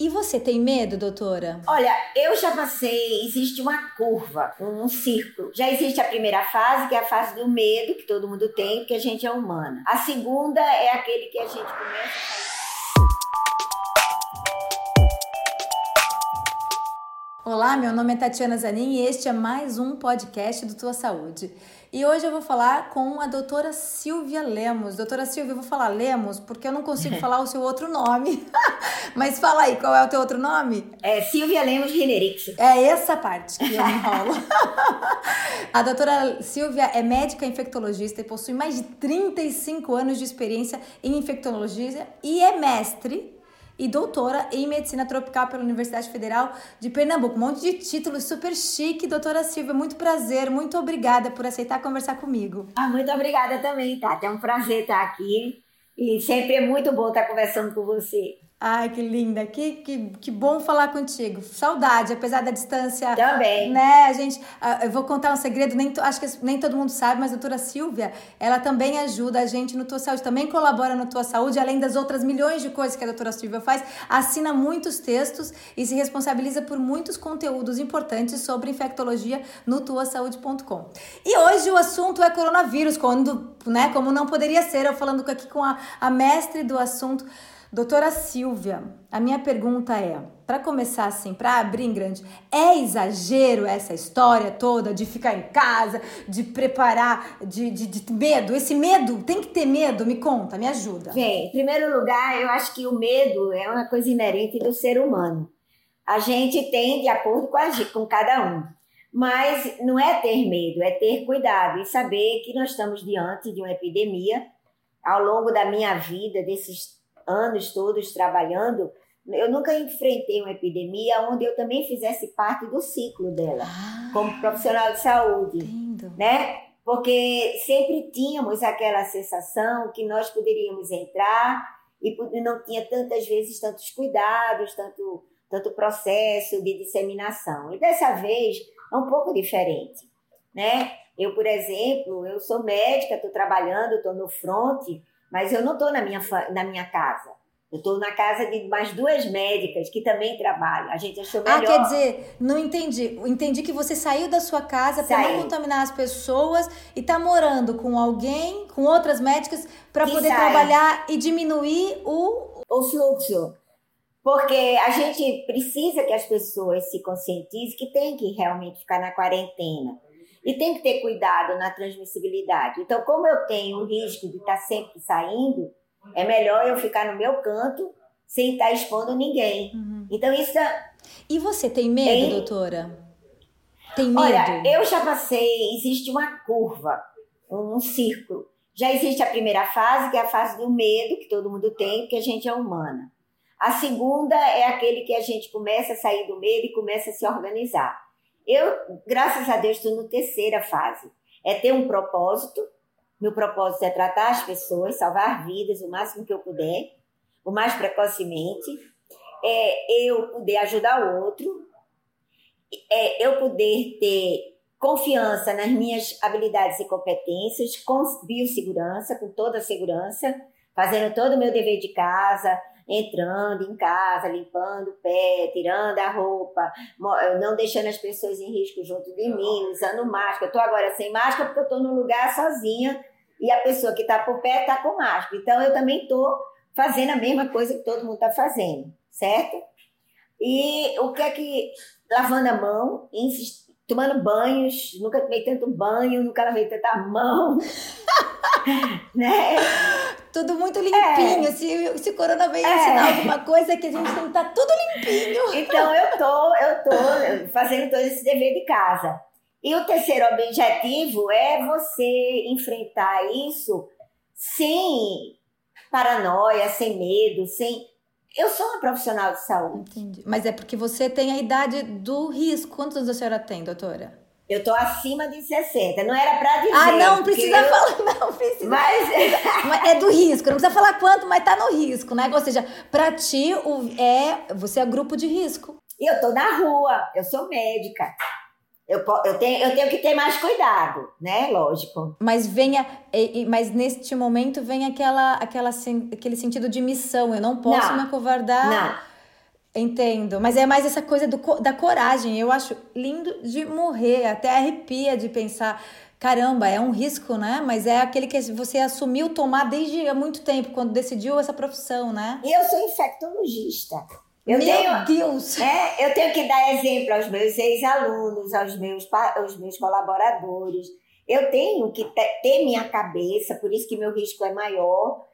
E você tem medo, doutora? Olha, eu já passei, existe uma curva, um círculo. Já existe a primeira fase, que é a fase do medo, que todo mundo tem, porque a gente é humana. A segunda é aquele que a gente começa a. Olá, meu nome é Tatiana Zanin e este é mais um podcast do Tua Saúde. E hoje eu vou falar com a doutora Silvia Lemos. Doutora Silvia, eu vou falar Lemos porque eu não consigo falar o seu outro nome. Mas fala aí, qual é o teu outro nome? É Silvia Lemos Rinerix. É essa parte que eu enrolo. a doutora Silvia é médica infectologista e possui mais de 35 anos de experiência em infectologia e é mestre e doutora em medicina tropical pela Universidade Federal de Pernambuco. Um monte de títulos super chique. Doutora Silvia, muito prazer, muito obrigada por aceitar conversar comigo. Ah, muito obrigada também, Tati. É um prazer estar aqui e sempre é muito bom estar conversando com você. Ai, que linda, que, que, que bom falar contigo. Saudade, apesar da distância. Também. Né, a gente, eu vou contar um segredo, nem, acho que nem todo mundo sabe, mas a doutora Silvia, ela também ajuda a gente no Tua Saúde, também colabora no Tua Saúde, além das outras milhões de coisas que a doutora Silvia faz, assina muitos textos e se responsabiliza por muitos conteúdos importantes sobre infectologia no tuasaude.com. E hoje o assunto é coronavírus, quando, né, como não poderia ser, eu falando aqui com a, a mestre do assunto, Doutora Silvia, a minha pergunta é, para começar assim, para abrir em grande, é exagero essa história toda de ficar em casa, de preparar, de, de, de, medo? Esse medo, tem que ter medo? Me conta, me ajuda. Bem, em primeiro lugar, eu acho que o medo é uma coisa inerente do ser humano. A gente tem de acordo com, a, com cada um. Mas não é ter medo, é ter cuidado e saber que nós estamos diante de uma epidemia. Ao longo da minha vida, desses anos todos trabalhando, eu nunca enfrentei uma epidemia onde eu também fizesse parte do ciclo dela, ah, como profissional de saúde, entendo. né? Porque sempre tínhamos aquela sensação que nós poderíamos entrar e não tinha tantas vezes tantos cuidados, tanto tanto processo de disseminação. E dessa vez é um pouco diferente, né? Eu, por exemplo, eu sou médica, estou trabalhando, estou no front, mas eu não estou na minha, na minha casa. Eu estou na casa de mais duas médicas que também trabalham. A gente achou melhor. Ah, quer dizer, não entendi. Entendi que você saiu da sua casa para não contaminar as pessoas e está morando com alguém, com outras médicas, para poder sai. trabalhar e diminuir o. O fluxo. Porque a gente precisa que as pessoas se conscientizem que tem que realmente ficar na quarentena. E tem que ter cuidado na transmissibilidade. Então, como eu tenho o risco de estar sempre saindo, é melhor eu ficar no meu canto sem estar expondo ninguém. Uhum. Então, isso. É e você tem medo, tem... doutora? Tem medo? Olha, eu já passei. Existe uma curva, um círculo. Já existe a primeira fase, que é a fase do medo, que todo mundo tem, porque a gente é humana. A segunda é aquele que a gente começa a sair do medo e começa a se organizar. Eu, graças a Deus, estou na terceira fase. É ter um propósito. Meu propósito é tratar as pessoas, salvar vidas o máximo que eu puder, o mais precocemente. É eu poder ajudar o outro. É eu poder ter confiança nas minhas habilidades e competências, com biossegurança, com toda a segurança, fazendo todo o meu dever de casa, entrando em casa, limpando o pé, tirando a roupa, não deixando as pessoas em risco junto de mim, usando máscara. Estou agora sem máscara porque eu estou num lugar sozinha e a pessoa que está por perto está com máscara. Então eu também estou fazendo a mesma coisa que todo mundo está fazendo, certo? E o que é que. Lavando a mão, tomando banhos, nunca tomei tanto banho, nunca lavei tanta mão. né? Tudo muito limpinho. É. Se, se o corona veio é. ensinar alguma coisa, é que a gente tem que estar tá tudo limpinho. Então eu tô, eu tô fazendo todo esse dever de casa. E o terceiro objetivo é você enfrentar isso sem paranoia, sem medo, sem. Eu sou uma profissional de saúde. Entendi. Mas é porque você tem a idade do risco. Quantos anos a senhora tem, doutora? Eu tô acima de 60. Não era pra dizer. Ah, não precisa eu... falar, não precisa. Mas... é do risco, não precisa falar quanto, mas tá no risco, né? Ou seja, pra ti, o... é... você é grupo de risco. Eu tô na rua, eu sou médica. Eu, eu, tenho, eu tenho que ter mais cuidado, né? Lógico. Mas venha, mas neste momento vem aquela, aquela, aquele sentido de missão. Eu não posso não, me acovardar. Não Entendo, mas é mais essa coisa do, da coragem. Eu acho lindo de morrer, até arrepia de pensar. Caramba, é um risco, né? Mas é aquele que você assumiu tomar desde há muito tempo, quando decidiu essa profissão, né? Eu sou infectologista. Eu Meu tenho, Deus! É, eu tenho que dar exemplo aos meus ex-alunos, aos meus, aos meus colaboradores. Eu tenho que ter minha cabeça, por isso que meu risco é maior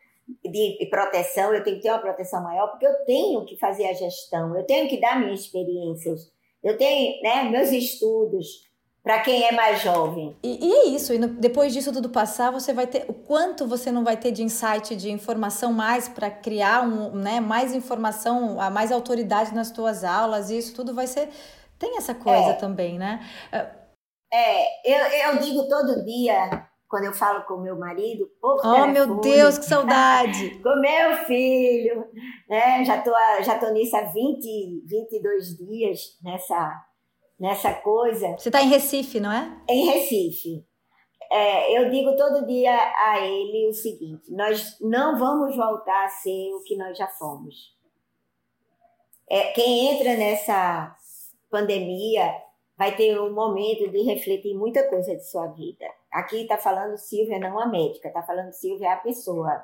de proteção, eu tenho que ter uma proteção maior, porque eu tenho que fazer a gestão, eu tenho que dar minhas experiências, eu tenho né, meus estudos para quem é mais jovem. E, e é isso, e no, depois disso tudo passar, você vai ter o quanto você não vai ter de insight, de informação mais para criar um, né, mais informação, a mais autoridade nas tuas aulas, e isso tudo vai ser. Tem essa coisa é. também, né? É, eu, eu digo todo dia quando eu falo com meu marido, pouco Oh, telefone, meu Deus, que saudade! com meu filho, né? Já tô, já tô nisso há 20, 22 dias, nessa, nessa coisa. Você está em Recife, não é? Em Recife. É, eu digo todo dia a ele o seguinte: nós não vamos voltar a ser o que nós já fomos. É, quem entra nessa pandemia vai ter um momento de refletir muita coisa de sua vida. Aqui está falando Silvia, não a médica, está falando Silvia a pessoa.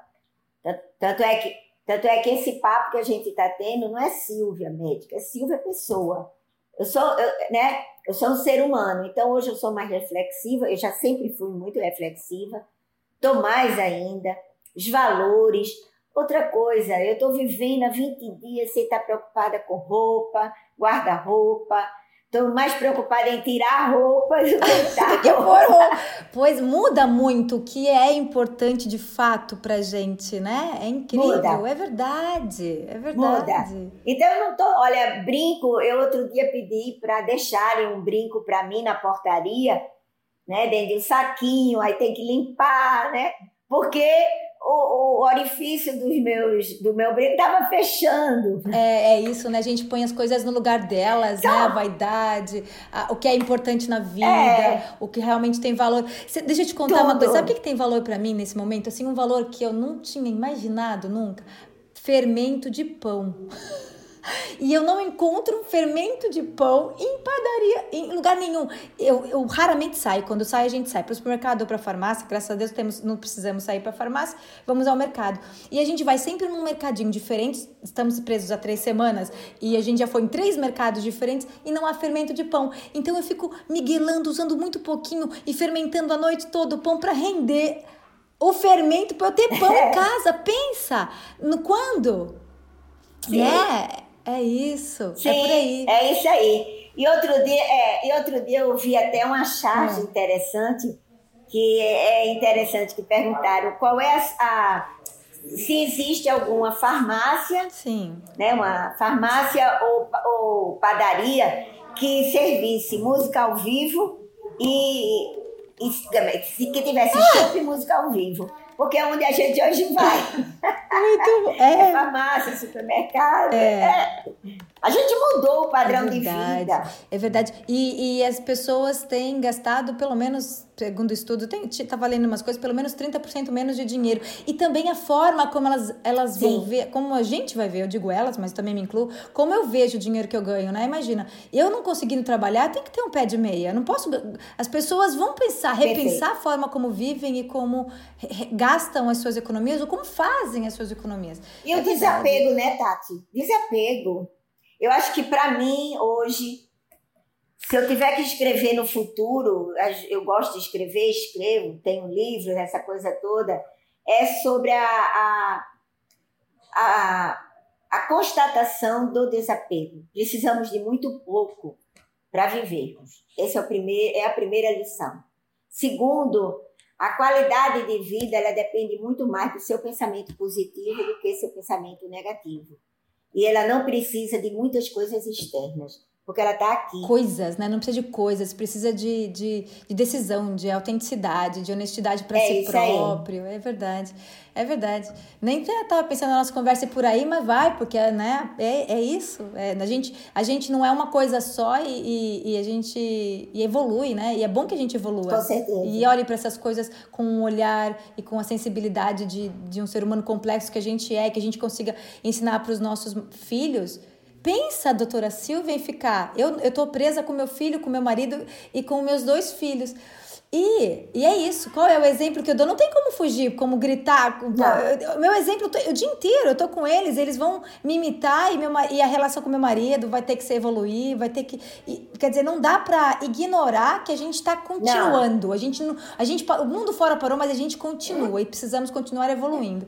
Tanto é que tanto é que esse papo que a gente está tendo não é Silvia médica, é Silvia pessoa. Eu sou, eu, né? Eu sou um ser humano, então hoje eu sou mais reflexiva. Eu já sempre fui muito reflexiva. Tô mais ainda. Os valores. Outra coisa, eu estou vivendo há 20 dias sem estar preocupada com roupa, guarda-roupa, Estou mais preocupada em tirar roupas do que roupa. Pois muda muito o que é importante de fato pra gente, né? É incrível, muda. é verdade, é verdade. Muda. Então eu não tô, olha, brinco, eu outro dia pedi para deixarem um brinco para mim na portaria, né, dentro de um saquinho, aí tem que limpar, né? Porque o, o, orifício dos meus, do meu brinco estava fechando. É, é isso, né? A gente põe as coisas no lugar delas, então, né? A vaidade, a, o que é importante na vida, é, o que realmente tem valor. Cê, deixa eu te contar tudo. uma coisa. Sabe o que, que tem valor para mim nesse momento? Assim, um valor que eu não tinha imaginado nunca. Fermento de pão. E eu não encontro fermento de pão em padaria, em lugar nenhum. Eu, eu raramente saio. Quando sai, a gente sai para o supermercado ou para a farmácia. Graças a Deus temos, não precisamos sair para a farmácia, vamos ao mercado. E a gente vai sempre num mercadinho diferente. Estamos presos há três semanas e a gente já foi em três mercados diferentes e não há fermento de pão. Então eu fico miguelando, usando muito pouquinho e fermentando a noite toda o pão para render o fermento para eu ter pão em casa. Pensa no quando? Sim. É, é isso, Sim, é por aí. É isso aí. E outro dia, é, e outro dia eu vi até uma charge hum. interessante, que é interessante que perguntaram qual é a, a se existe alguma farmácia, Sim. né, uma farmácia ou, ou padaria que servisse música ao vivo e, e que tivesse ah! música ao vivo porque é onde a gente hoje vai. Muito é. é farmácia, supermercado. É. é. A gente mudou o padrão é de vida. É verdade. E, e as pessoas têm gastado, pelo menos, segundo o estudo, tem, tá valendo umas coisas, pelo menos 30% menos de dinheiro. E também a forma como elas, elas vão ver, como a gente vai ver, eu digo elas, mas também me incluo, como eu vejo o dinheiro que eu ganho, né? Imagina, eu não conseguindo trabalhar, tem que ter um pé de meia. Eu não posso. As pessoas vão pensar, repensar Perfeito. a forma como vivem e como gastam as suas economias ou como fazem as suas economias. E o é desapego, né, Tati? Desapego. Eu acho que para mim, hoje, se eu tiver que escrever no futuro, eu gosto de escrever, escrevo, tenho livros, essa coisa toda, é sobre a, a, a, a constatação do desapego. Precisamos de muito pouco para vivermos. Essa é, o primeiro, é a primeira lição. Segundo, a qualidade de vida ela depende muito mais do seu pensamento positivo do que seu pensamento negativo. E ela não precisa de muitas coisas externas, porque ela está aqui. Coisas, né? Não precisa de coisas, precisa de, de, de decisão, de autenticidade, de honestidade para é si próprio. Aí. É verdade. É verdade. Nem estava pensando na nossa conversa por aí, mas vai, porque né, é, é isso. É, a, gente, a gente não é uma coisa só e, e, e, a gente e evolui, né? E é bom que a gente evolua. Com certeza. E olhe para essas coisas com um olhar e com a sensibilidade de, de um ser humano complexo que a gente é, que a gente consiga ensinar para os nossos filhos pensa, doutora Silvia, em ficar. Eu, eu tô presa com meu filho, com meu marido e com meus dois filhos. E, e é isso. Qual é o exemplo que eu dou? Não tem como fugir, como gritar. Eu, meu exemplo, tô, o dia inteiro eu tô com eles, eles vão me imitar e, meu, e a relação com meu marido vai ter que se evoluir, vai ter que. E, quer dizer, não dá para ignorar que a gente está continuando. Não. A gente, a gente, o mundo fora parou, mas a gente continua e precisamos continuar evoluindo.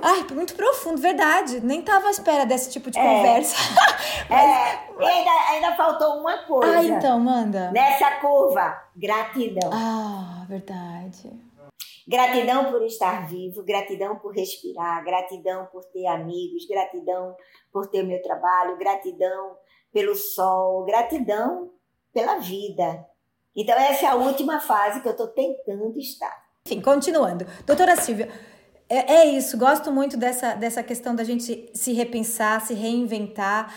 Ai, muito profundo, verdade. Nem tava à espera desse tipo de é. conversa. Mas... É, ainda, ainda faltou uma coisa. Ah, então, manda. Nessa curva, gratidão. Ah, verdade. Gratidão por estar vivo, gratidão por respirar, gratidão por ter amigos, gratidão por ter meu trabalho, gratidão pelo sol, gratidão pela vida. Então, essa é a última fase que eu estou tentando estar. Enfim, continuando. Doutora Silvia, é, é isso, gosto muito dessa, dessa questão da gente se repensar, se reinventar.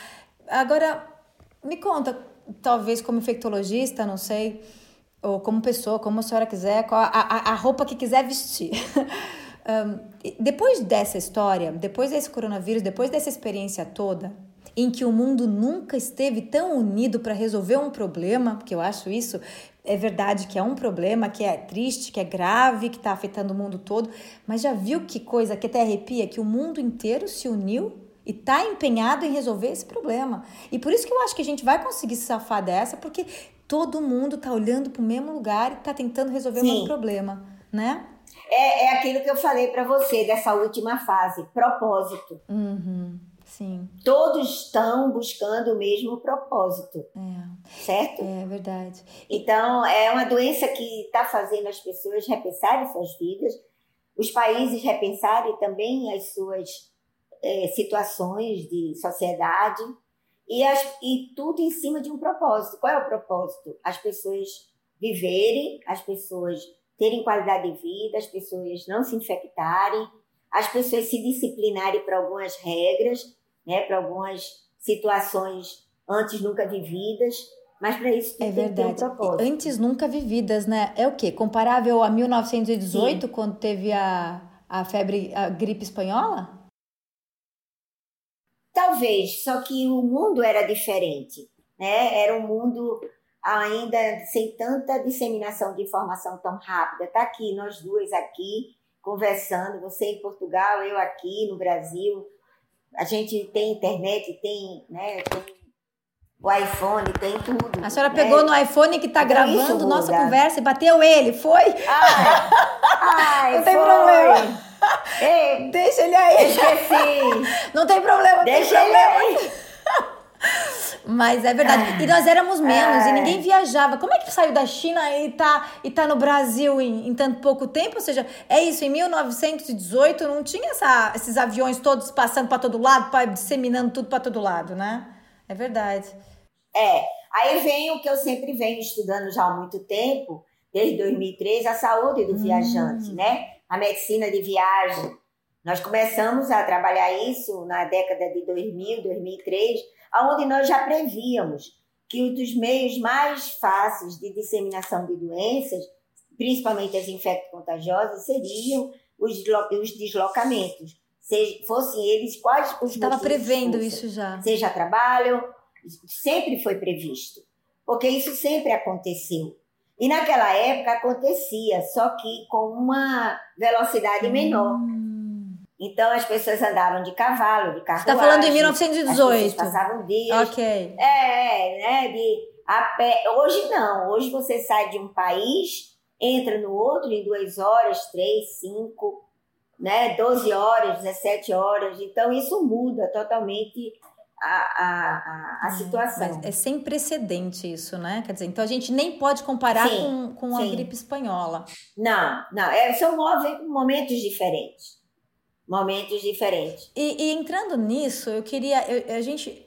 Agora, me conta, talvez como infectologista, não sei, ou como pessoa, como a senhora quiser, a, a, a roupa que quiser vestir. um, depois dessa história, depois desse coronavírus, depois dessa experiência toda, em que o mundo nunca esteve tão unido para resolver um problema, porque eu acho isso é verdade que é um problema, que é triste, que é grave, que está afetando o mundo todo, mas já viu que coisa que até arrepia? Que o mundo inteiro se uniu e está empenhado em resolver esse problema. E por isso que eu acho que a gente vai conseguir se safar dessa, porque todo mundo está olhando para o mesmo lugar e está tentando resolver Sim. o mesmo problema, né? É, é aquilo que eu falei para você dessa última fase, propósito. Uhum. Sim. Todos estão buscando o mesmo propósito. É. Certo? É verdade. Então, é uma doença que está fazendo as pessoas repensarem suas vidas, os países repensarem também as suas é, situações de sociedade e, as, e tudo em cima de um propósito. Qual é o propósito? As pessoas viverem, as pessoas terem qualidade de vida, as pessoas não se infectarem, as pessoas se disciplinarem para algumas regras né, para algumas situações antes nunca vividas, mas para isso é verdade. Um antes nunca vividas, né? É o quê? Comparável a 1918, Sim. quando teve a, a febre, a gripe espanhola? Talvez, só que o mundo era diferente, né? Era um mundo ainda sem tanta disseminação de informação tão rápida. Tá aqui nós duas aqui conversando, você em Portugal, eu aqui no Brasil, a gente tem internet, tem, né, tem o iPhone, tem tudo. A senhora né? pegou no iPhone que está gravando nossa conversa e bateu ele, foi? Ai, ai não tem foi. problema. Ei, Deixa ele aí. Esqueci. Não tem problema, Deixa tem problema. ele aí. Mas é verdade. E nós éramos menos e ninguém viajava. Como é que saiu da China e tá, e tá no Brasil em, em tanto pouco tempo? Ou seja, é isso, em 1918 não tinha essa, esses aviões todos passando para todo lado, pra, disseminando tudo para todo lado, né? É verdade. É. Aí vem o que eu sempre venho estudando já há muito tempo, desde 2003, a saúde do hum. viajante, né? A medicina de viagem. Nós começamos a trabalhar isso na década de 2000, 2003, onde nós já prevíamos que um dos meios mais fáceis de disseminação de doenças, principalmente as infecto-contagiosas, seriam os, deslocamentos, seja, fossem eles quais os Estava prevendo isso já. Seja trabalho, sempre foi previsto, porque isso sempre aconteceu. E naquela época acontecia, só que com uma velocidade menor. Hum. Então as pessoas andavam de cavalo, de carruagem. Você está falando em 1918. As passavam dias. Ok. É, né? De a pé. Hoje não. Hoje você sai de um país, entra no outro em duas horas, três, cinco, né? 12 horas, 17 horas. Então isso muda totalmente a, a, a, a situação. É, é sem precedente isso, né? Quer dizer, então a gente nem pode comparar sim, com, com a gripe espanhola. Não, não. É, são momentos diferentes momentos diferentes. E, e entrando nisso, eu queria, eu, a gente,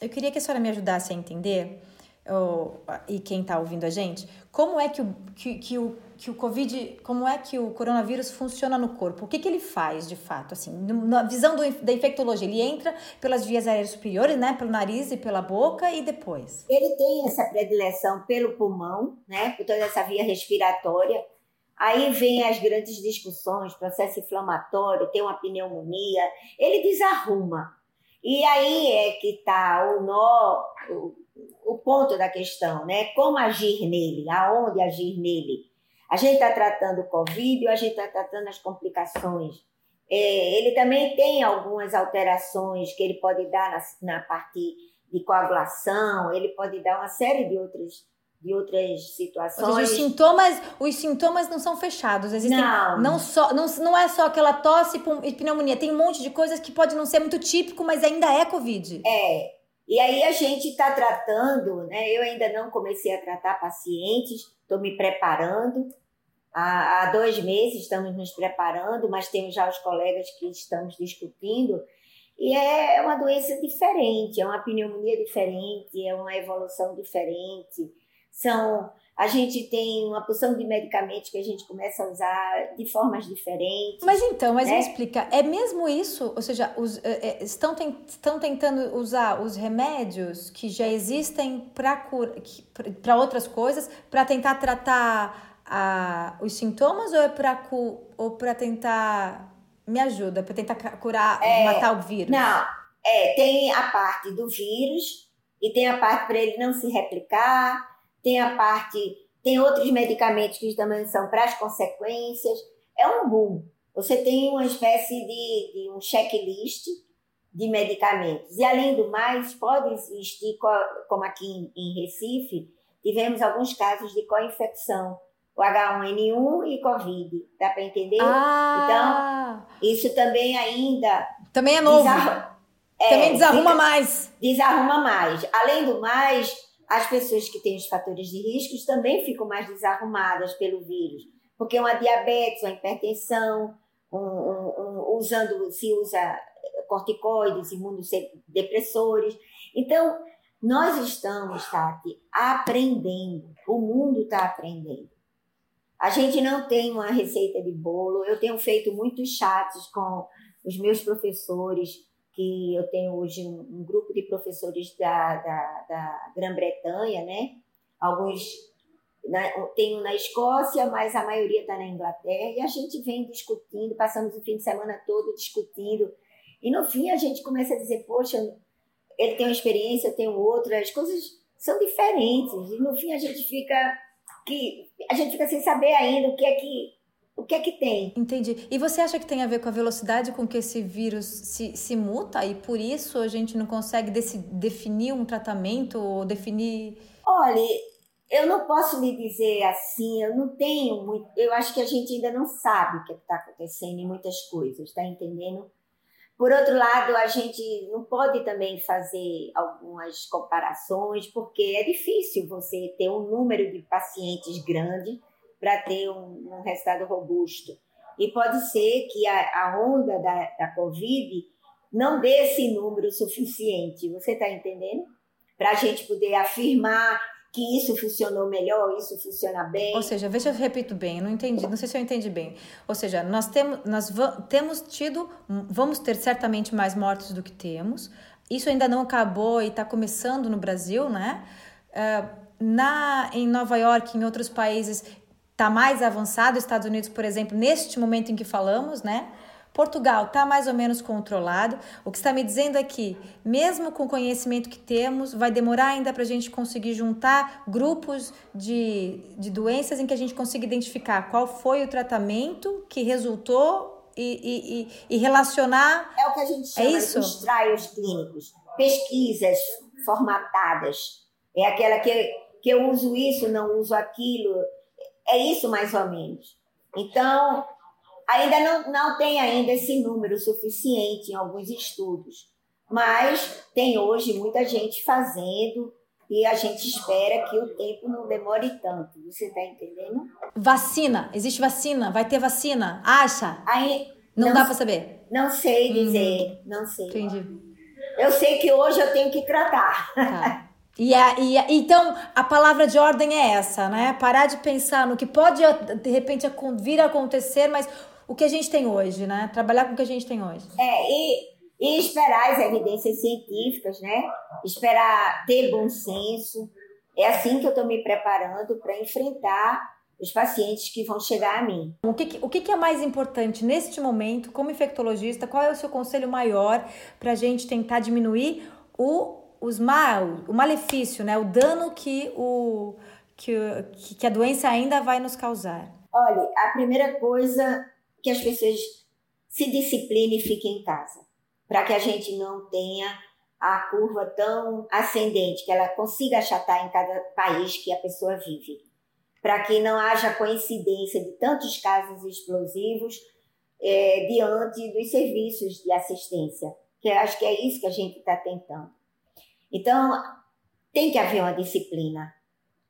eu queria que a senhora me ajudasse a entender, ou, e quem está ouvindo a gente, como é que o, que, que, o, que o Covid, como é que o coronavírus funciona no corpo? O que, que ele faz, de fato? Assim, na visão do, da infectologia, ele entra pelas vias aéreas superiores, né? Pelo nariz e pela boca e depois? Ele tem essa predileção pelo pulmão, né? Por toda essa via respiratória Aí vem as grandes discussões, processo inflamatório, tem uma pneumonia, ele desarruma. E aí é que está o nó, o, o ponto da questão, né? Como agir nele, aonde agir nele. A gente está tratando o Covid a gente está tratando as complicações? É, ele também tem algumas alterações que ele pode dar na, na parte de coagulação, ele pode dar uma série de outras de outras situações. Seja, os sintomas, os sintomas não são fechados. Existem não. Não, só, não, não é só aquela tosse e pneumonia. Tem um monte de coisas que pode não ser muito típico, mas ainda é Covid. É. E aí a gente está tratando, né? Eu ainda não comecei a tratar pacientes, estou me preparando. Há, há dois meses estamos nos preparando, mas temos já os colegas que estamos discutindo. E é uma doença diferente, é uma pneumonia diferente, é uma evolução diferente são a gente tem uma porção de medicamentos que a gente começa a usar de formas diferentes. Mas então, mas né? me explica, é mesmo isso? Ou seja, os, é, estão, tem, estão tentando usar os remédios que já existem para outras coisas, para tentar tratar a, os sintomas ou é para tentar. Me ajuda, para tentar curar, é, matar o vírus? Não, é, tem a parte do vírus e tem a parte para ele não se replicar tem a parte, tem outros medicamentos que também são para as consequências. É um boom. Você tem uma espécie de, de um checklist de medicamentos. E além do mais, pode existir, como aqui em, Recife, tivemos alguns casos de co-infecção o H1N1 e Covid. Dá para entender? Ah. Então, isso também ainda. Também é novo. Desarruma, é, também desarruma mais. Desarruma mais. Além do mais, as pessoas que têm os fatores de riscos também ficam mais desarrumadas pelo vírus, porque uma diabetes, uma hipertensão, um, um, um, usando, se usa corticoides, imunossupressores. Então, nós estamos, Tati, aprendendo. O mundo está aprendendo. A gente não tem uma receita de bolo. Eu tenho feito muitos chats com os meus professores que eu tenho hoje um, um grupo de professores da, da, da Grã-Bretanha, né? Alguns na, na Escócia, mas a maioria está na Inglaterra, e a gente vem discutindo, passamos o fim de semana todo discutindo, e no fim a gente começa a dizer, poxa, ele tem uma experiência, eu tenho outra, as coisas são diferentes, e no fim a gente fica que a gente fica sem saber ainda o que é que que é que tem? Entendi. E você acha que tem a ver com a velocidade com que esse vírus se, se muta e por isso a gente não consegue desse, definir um tratamento ou definir. Olha, eu não posso lhe dizer assim, eu não tenho muito. Eu acho que a gente ainda não sabe o que é está acontecendo em muitas coisas, tá entendendo? Por outro lado, a gente não pode também fazer algumas comparações, porque é difícil você ter um número de pacientes grande para ter um, um, resultado robusto. E pode ser que a, a onda da, da Covid não dê esse número suficiente, você está entendendo? Para a gente poder afirmar que isso funcionou melhor, isso funciona bem. Ou seja, veja eu repito bem, eu não entendi, não sei se eu entendi bem. Ou seja, nós temos, nós temos tido, vamos ter certamente mais mortes do que temos. Isso ainda não acabou e está começando no Brasil, né? Uh, na, em Nova York, em outros países, está mais avançado, Estados Unidos, por exemplo, neste momento em que falamos, né? Portugal está mais ou menos controlado. O que está me dizendo aqui, é mesmo com o conhecimento que temos, vai demorar ainda para a gente conseguir juntar grupos de, de doenças em que a gente consiga identificar qual foi o tratamento que resultou e, e, e relacionar. É o que a gente chama é isso? de trials clínicos, pesquisas formatadas. É aquela que, que eu uso isso, não uso aquilo é isso mais ou menos. Então, ainda não, não tem ainda esse número suficiente em alguns estudos, mas tem hoje muita gente fazendo e a gente espera que o tempo não demore tanto. Você está entendendo? Vacina, existe vacina? Vai ter vacina? Acha? Aí, não, não dá para saber. Não sei dizer, hum, não sei. Entendi. Eu sei que hoje eu tenho que tratar. Tá. E, a, e a, então a palavra de ordem é essa, né? Parar de pensar no que pode de repente vir a acontecer, mas o que a gente tem hoje, né? Trabalhar com o que a gente tem hoje. É, e, e esperar as evidências científicas, né? Esperar ter bom senso. É assim que eu estou me preparando para enfrentar os pacientes que vão chegar a mim. O que, o que é mais importante neste momento, como infectologista? Qual é o seu conselho maior para a gente tentar diminuir o, os mal, o malefício, né? o dano que, o, que, que a doença ainda vai nos causar? Olha, a primeira coisa que as pessoas se disciplinem e fiquem em casa, para que a gente não tenha a curva tão ascendente, que ela consiga achatar em cada país que a pessoa vive para que não haja coincidência de tantos casos explosivos é, diante dos serviços de assistência, que eu acho que é isso que a gente está tentando. Então, tem que haver uma disciplina.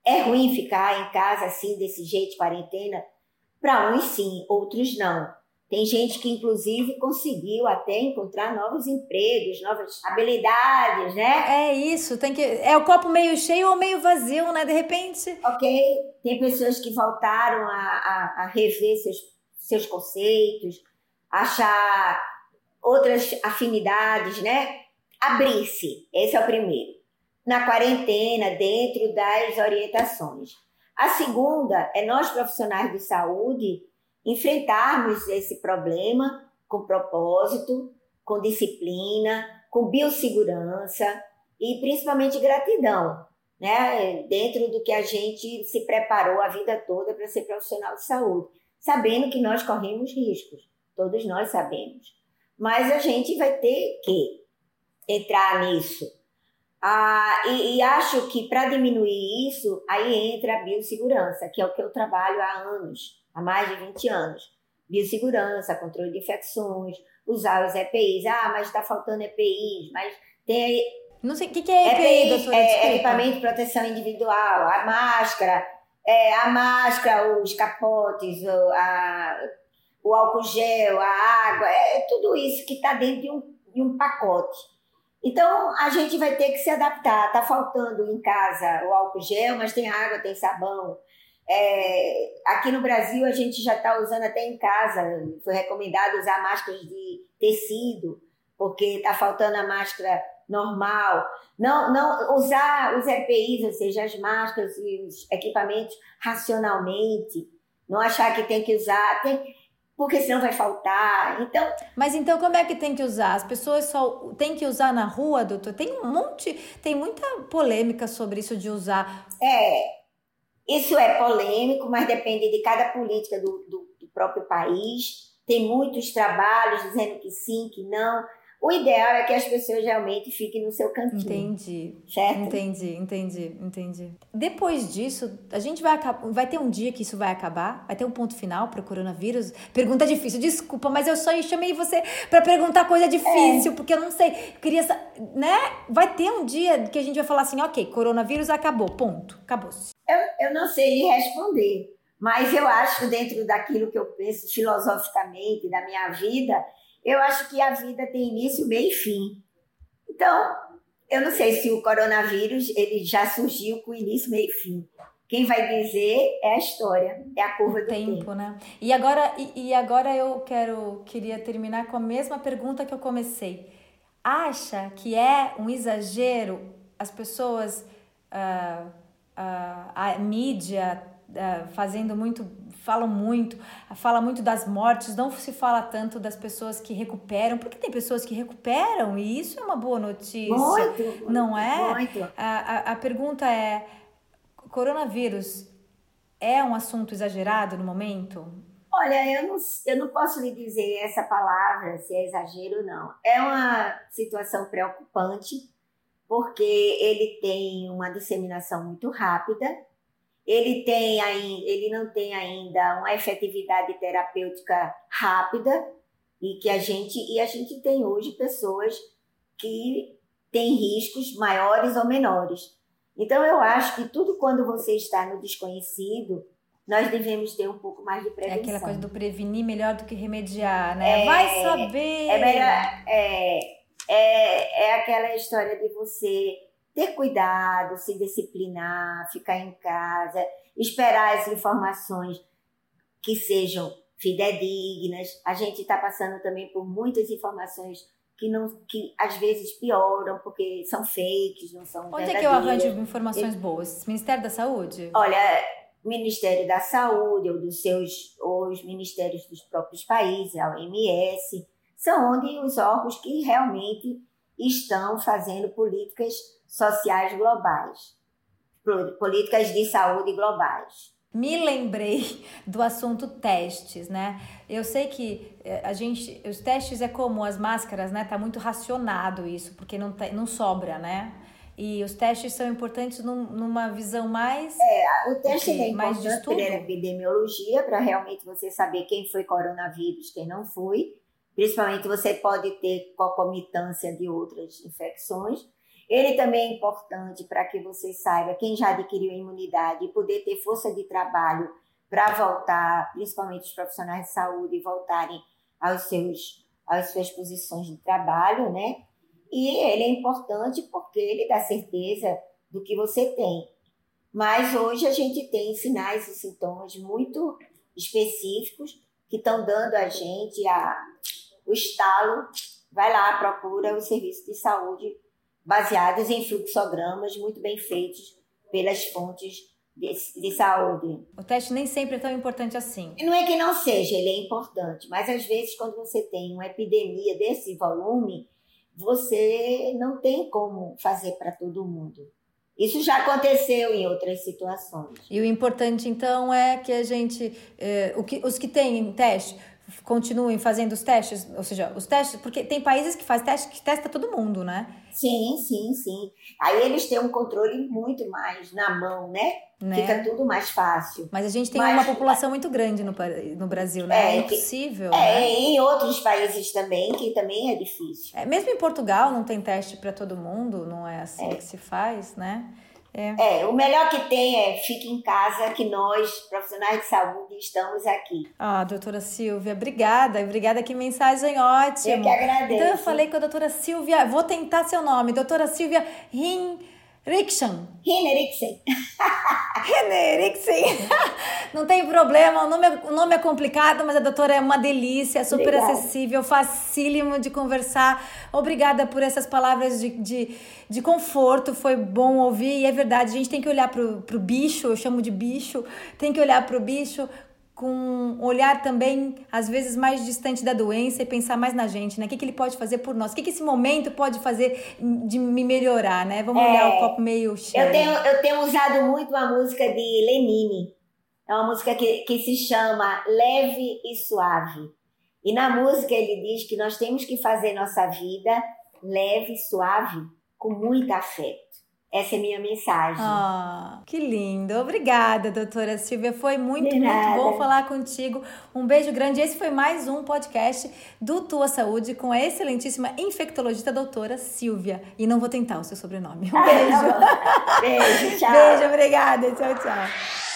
É ruim ficar em casa assim, desse jeito, quarentena? Para uns sim, outros não. Tem gente que, inclusive, conseguiu até encontrar novos empregos, novas habilidades, né? É isso, tem que. É o copo meio cheio ou meio vazio, né? De repente. Ok. Tem pessoas que voltaram a, a, a rever seus, seus conceitos, achar outras afinidades, né? Abrir-se. Esse é o primeiro. Na quarentena, dentro das orientações. A segunda é nós profissionais de saúde enfrentarmos esse problema com propósito, com disciplina, com biossegurança e principalmente gratidão, né? Dentro do que a gente se preparou a vida toda para ser profissional de saúde, sabendo que nós corremos riscos, todos nós sabemos. Mas a gente vai ter que entrar nisso. Ah, e, e acho que para diminuir isso, aí entra a biossegurança, que é o que eu trabalho há anos há mais de 20 anos. Biossegurança, controle de infecções, usar os EPIs. Ah, mas está faltando EPIs, mas tem. Não sei, o que, que é EPI, EPI doutora? É, equipamento de proteção individual, a máscara, é, a máscara, os capotes, o, a, o álcool gel, a água, é tudo isso que está dentro de um, de um pacote. Então, a gente vai ter que se adaptar. Está faltando em casa o álcool gel, mas tem água, tem sabão. É, aqui no Brasil a gente já está usando até em casa, foi recomendado usar máscaras de tecido, porque está faltando a máscara normal. Não, não usar os EPIs, ou seja, as máscaras e os equipamentos racionalmente. Não achar que tem que usar, tem, porque senão vai faltar. Então. Mas então como é que tem que usar? As pessoas só têm que usar na rua, doutor? Tem um monte, tem muita polêmica sobre isso de usar. É, isso é polêmico, mas depende de cada política do, do, do próprio país. Tem muitos trabalhos dizendo que sim, que não. O ideal é que as pessoas realmente fiquem no seu cantinho. Entendi. Certo? Entendi, entendi, entendi. Depois disso, a gente vai acabar. Vai ter um dia que isso vai acabar? Vai ter um ponto final para o coronavírus? Pergunta difícil, desculpa, mas eu só chamei você para perguntar coisa difícil, é. porque eu não sei. Eu queria. Né? Vai ter um dia que a gente vai falar assim, ok, coronavírus acabou, ponto. Acabou-se. Eu, eu não sei lhe responder. Mas eu acho, dentro daquilo que eu penso filosoficamente da minha vida, eu acho que a vida tem início, meio e fim. Então, eu não sei se o coronavírus ele já surgiu com início, meio e fim. Quem vai dizer é a história, é a curva do tempo, tempo. né? E agora, e, e, agora eu quero queria terminar com a mesma pergunta que eu comecei. Acha que é um exagero as pessoas, uh, uh, a mídia uh, fazendo muito falam muito, fala muito das mortes, não se fala tanto das pessoas que recuperam, porque tem pessoas que recuperam e isso é uma boa notícia. Muito, não é? Muito. A, a, a pergunta é: coronavírus é um assunto exagerado no momento? Olha, eu não, eu não posso lhe dizer essa palavra, se é exagero ou não. É uma situação preocupante, porque ele tem uma disseminação muito rápida ele, tem ainda, ele não tem ainda uma efetividade terapêutica rápida e que a gente e a gente tem hoje pessoas que têm riscos maiores ou menores. Então eu acho que tudo quando você está no desconhecido, nós devemos ter um pouco mais de prevenção. É aquela coisa do prevenir melhor do que remediar, né? É, Vai saber. É melhor. É, é, é aquela história de você ter cuidado, se disciplinar, ficar em casa, esperar as informações que sejam fidedignas. A gente está passando também por muitas informações que não que às vezes pioram porque são fakes, não são Onde é que eu arranjo informações boas? Ministério da Saúde? Olha, Ministério da Saúde ou dos seus ou os ministérios dos próprios países, a OMS, são onde os órgãos que realmente estão fazendo políticas sociais globais, políticas de saúde globais. Me lembrei do assunto testes, né? Eu sei que eh, a gente, os testes é como as máscaras, né? Tá muito racionado isso, porque não, não sobra, né? E os testes são importantes num, numa visão mais. É, o teste é importante pela epidemiologia, para realmente você saber quem foi coronavírus, quem não foi. Principalmente você pode ter concomitância de outras infecções. Ele também é importante para que você saiba quem já adquiriu imunidade e poder ter força de trabalho para voltar, principalmente os profissionais de saúde, voltarem aos seus, às suas posições de trabalho, né? E ele é importante porque ele dá certeza do que você tem. Mas hoje a gente tem sinais e sintomas muito específicos que estão dando a gente a, o estalo. Vai lá, procura o serviço de saúde baseados em fluxogramas muito bem feitos pelas fontes de, de, saúde. O teste nem sempre é tão importante assim. Não é que não seja, ele é importante, mas às vezes quando você tem uma epidemia desse volume, você não tem como fazer para todo mundo. Isso já aconteceu em outras situações. E o importante então é que a gente, eh, que, os que têm teste, continuem fazendo os testes, ou seja, os testes, porque tem países que faz teste que testa todo mundo, né? Sim, sim, sim. Aí eles têm um controle muito mais na mão, né? né? Fica tudo mais fácil. Mas a gente tem Mas, uma população muito grande no, no Brasil, né? É, é impossível. É, né? em outros países também, que também é difícil. É, mesmo em Portugal não tem teste para todo mundo, não é assim é. que se faz, né? É. é. o melhor que tem é fique em casa, que nós, profissionais de saúde, estamos aqui. Ah, doutora Silvia, obrigada. Obrigada, que mensagem ótima. Eu que agradeço. Então, eu falei com a doutora Silvia, vou tentar seu nome, doutora Silvia Rim. Rickson. Henriksen. Henriksen. Não tem problema, o nome, é, o nome é complicado, mas a doutora é uma delícia, super Obrigada. acessível, facílimo de conversar. Obrigada por essas palavras de, de, de conforto, foi bom ouvir. E é verdade, a gente tem que olhar pro, pro bicho, eu chamo de bicho, tem que olhar pro bicho com um olhar também, às vezes, mais distante da doença e pensar mais na gente, né? O que, que ele pode fazer por nós? O que, que esse momento pode fazer de me melhorar, né? Vamos é, olhar o copo meio cheio. Eu tenho, eu tenho usado muito uma música de Lenine. É uma música que, que se chama Leve e Suave. E na música ele diz que nós temos que fazer nossa vida leve e suave, com muito afeto. Essa é minha mensagem. Ah, que lindo. Obrigada, doutora Silvia. Foi muito, muito bom falar contigo. Um beijo grande. Esse foi mais um podcast do Tua Saúde com a excelentíssima infectologista doutora Silvia. E não vou tentar o seu sobrenome. Um beijo. beijo, tchau. Beijo, obrigada. Tchau, tchau.